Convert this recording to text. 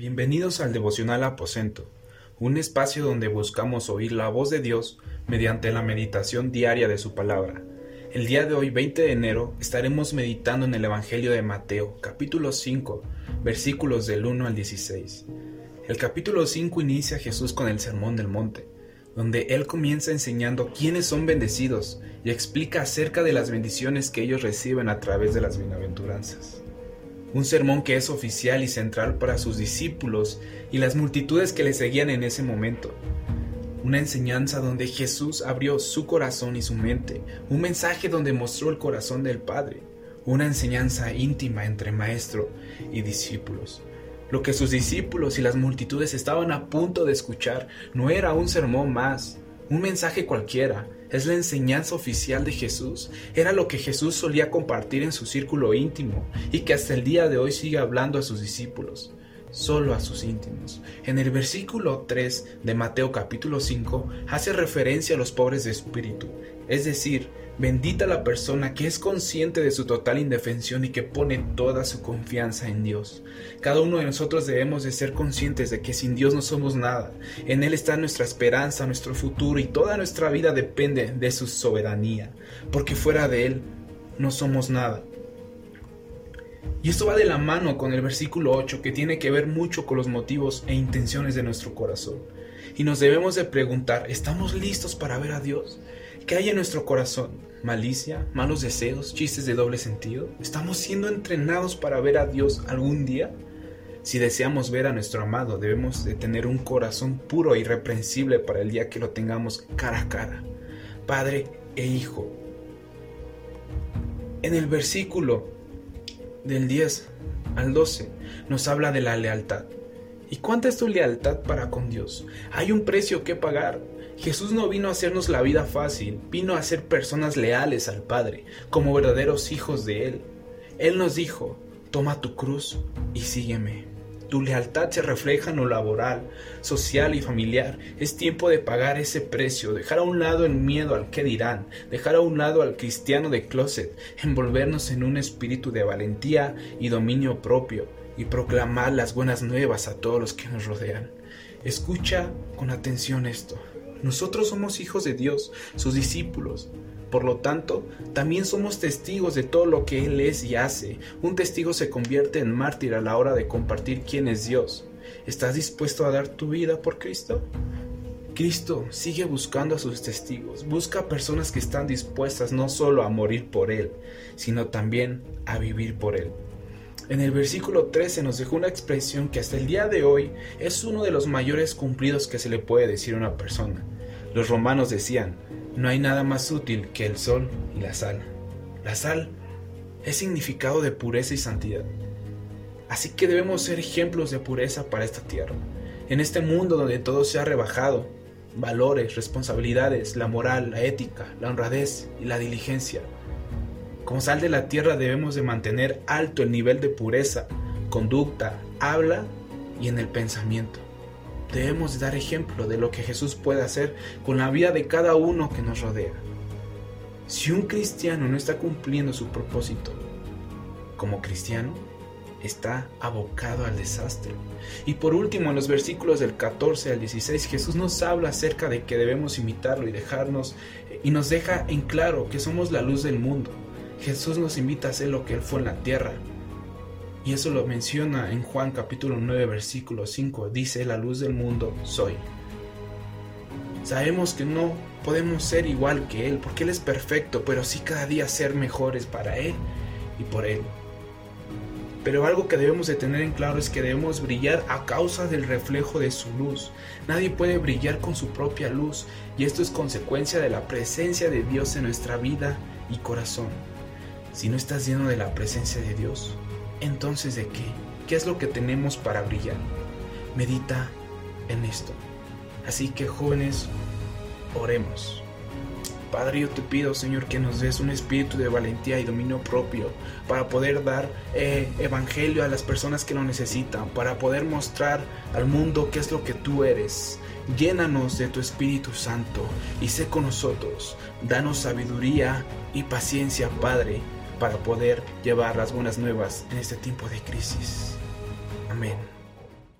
Bienvenidos al devocional Aposento, un espacio donde buscamos oír la voz de Dios mediante la meditación diaria de su palabra. El día de hoy, 20 de enero, estaremos meditando en el Evangelio de Mateo, capítulo 5, versículos del 1 al 16. El capítulo 5 inicia Jesús con el Sermón del Monte, donde Él comienza enseñando quiénes son bendecidos y explica acerca de las bendiciones que ellos reciben a través de las bienaventuranzas un sermón que es oficial y central para sus discípulos y las multitudes que le seguían en ese momento. Una enseñanza donde Jesús abrió su corazón y su mente, un mensaje donde mostró el corazón del Padre, una enseñanza íntima entre maestro y discípulos. Lo que sus discípulos y las multitudes estaban a punto de escuchar no era un sermón más, un mensaje cualquiera, es la enseñanza oficial de Jesús, era lo que Jesús solía compartir en su círculo íntimo y que hasta el día de hoy sigue hablando a sus discípulos, solo a sus íntimos. En el versículo 3 de Mateo capítulo 5 hace referencia a los pobres de espíritu, es decir, Bendita la persona que es consciente de su total indefensión y que pone toda su confianza en Dios. Cada uno de nosotros debemos de ser conscientes de que sin Dios no somos nada. En Él está nuestra esperanza, nuestro futuro y toda nuestra vida depende de su soberanía, porque fuera de Él no somos nada. Y esto va de la mano con el versículo 8 que tiene que ver mucho con los motivos e intenciones de nuestro corazón. Y nos debemos de preguntar, ¿estamos listos para ver a Dios? ¿Qué hay en nuestro corazón? malicia, malos deseos, chistes de doble sentido? ¿Estamos siendo entrenados para ver a Dios algún día? Si deseamos ver a nuestro amado, debemos de tener un corazón puro e irreprensible para el día que lo tengamos cara a cara, Padre e Hijo. En el versículo del 10 al 12 nos habla de la lealtad. ¿Y cuánta es tu lealtad para con Dios? Hay un precio que pagar. Jesús no vino a hacernos la vida fácil, vino a ser personas leales al Padre, como verdaderos hijos de Él. Él nos dijo, toma tu cruz y sígueme. Tu lealtad se refleja en lo laboral, social y familiar. Es tiempo de pagar ese precio, dejar a un lado el miedo al que dirán, dejar a un lado al cristiano de closet, envolvernos en un espíritu de valentía y dominio propio y proclamar las buenas nuevas a todos los que nos rodean. Escucha con atención esto. Nosotros somos hijos de Dios, sus discípulos. Por lo tanto, también somos testigos de todo lo que Él es y hace. Un testigo se convierte en mártir a la hora de compartir quién es Dios. ¿Estás dispuesto a dar tu vida por Cristo? Cristo sigue buscando a sus testigos, busca personas que están dispuestas no solo a morir por Él, sino también a vivir por Él. En el versículo 13 nos dejó una expresión que hasta el día de hoy es uno de los mayores cumplidos que se le puede decir a una persona. Los romanos decían, no hay nada más útil que el sol y la sal. La sal es significado de pureza y santidad. Así que debemos ser ejemplos de pureza para esta tierra. En este mundo donde todo se ha rebajado, valores, responsabilidades, la moral, la ética, la honradez y la diligencia, como sal de la tierra debemos de mantener alto el nivel de pureza, conducta, habla y en el pensamiento. Debemos de dar ejemplo de lo que Jesús puede hacer con la vida de cada uno que nos rodea. Si un cristiano no está cumpliendo su propósito como cristiano, está abocado al desastre. Y por último, en los versículos del 14 al 16, Jesús nos habla acerca de que debemos imitarlo y dejarnos, y nos deja en claro que somos la luz del mundo. Jesús nos invita a hacer lo que Él fue en la tierra. Y eso lo menciona en Juan capítulo 9 versículo 5. Dice, la luz del mundo soy. Sabemos que no podemos ser igual que Él, porque Él es perfecto, pero sí cada día ser mejores para Él y por Él. Pero algo que debemos de tener en claro es que debemos brillar a causa del reflejo de su luz. Nadie puede brillar con su propia luz y esto es consecuencia de la presencia de Dios en nuestra vida y corazón. Si no estás lleno de la presencia de Dios, entonces ¿de qué? ¿Qué es lo que tenemos para brillar? Medita en esto. Así que jóvenes, oremos. Padre, yo te pido, Señor, que nos des un espíritu de valentía y dominio propio para poder dar eh, evangelio a las personas que lo necesitan, para poder mostrar al mundo qué es lo que tú eres. Llénanos de tu Espíritu Santo y sé con nosotros. Danos sabiduría y paciencia, Padre, para poder llevar las buenas nuevas en este tiempo de crisis. Amén.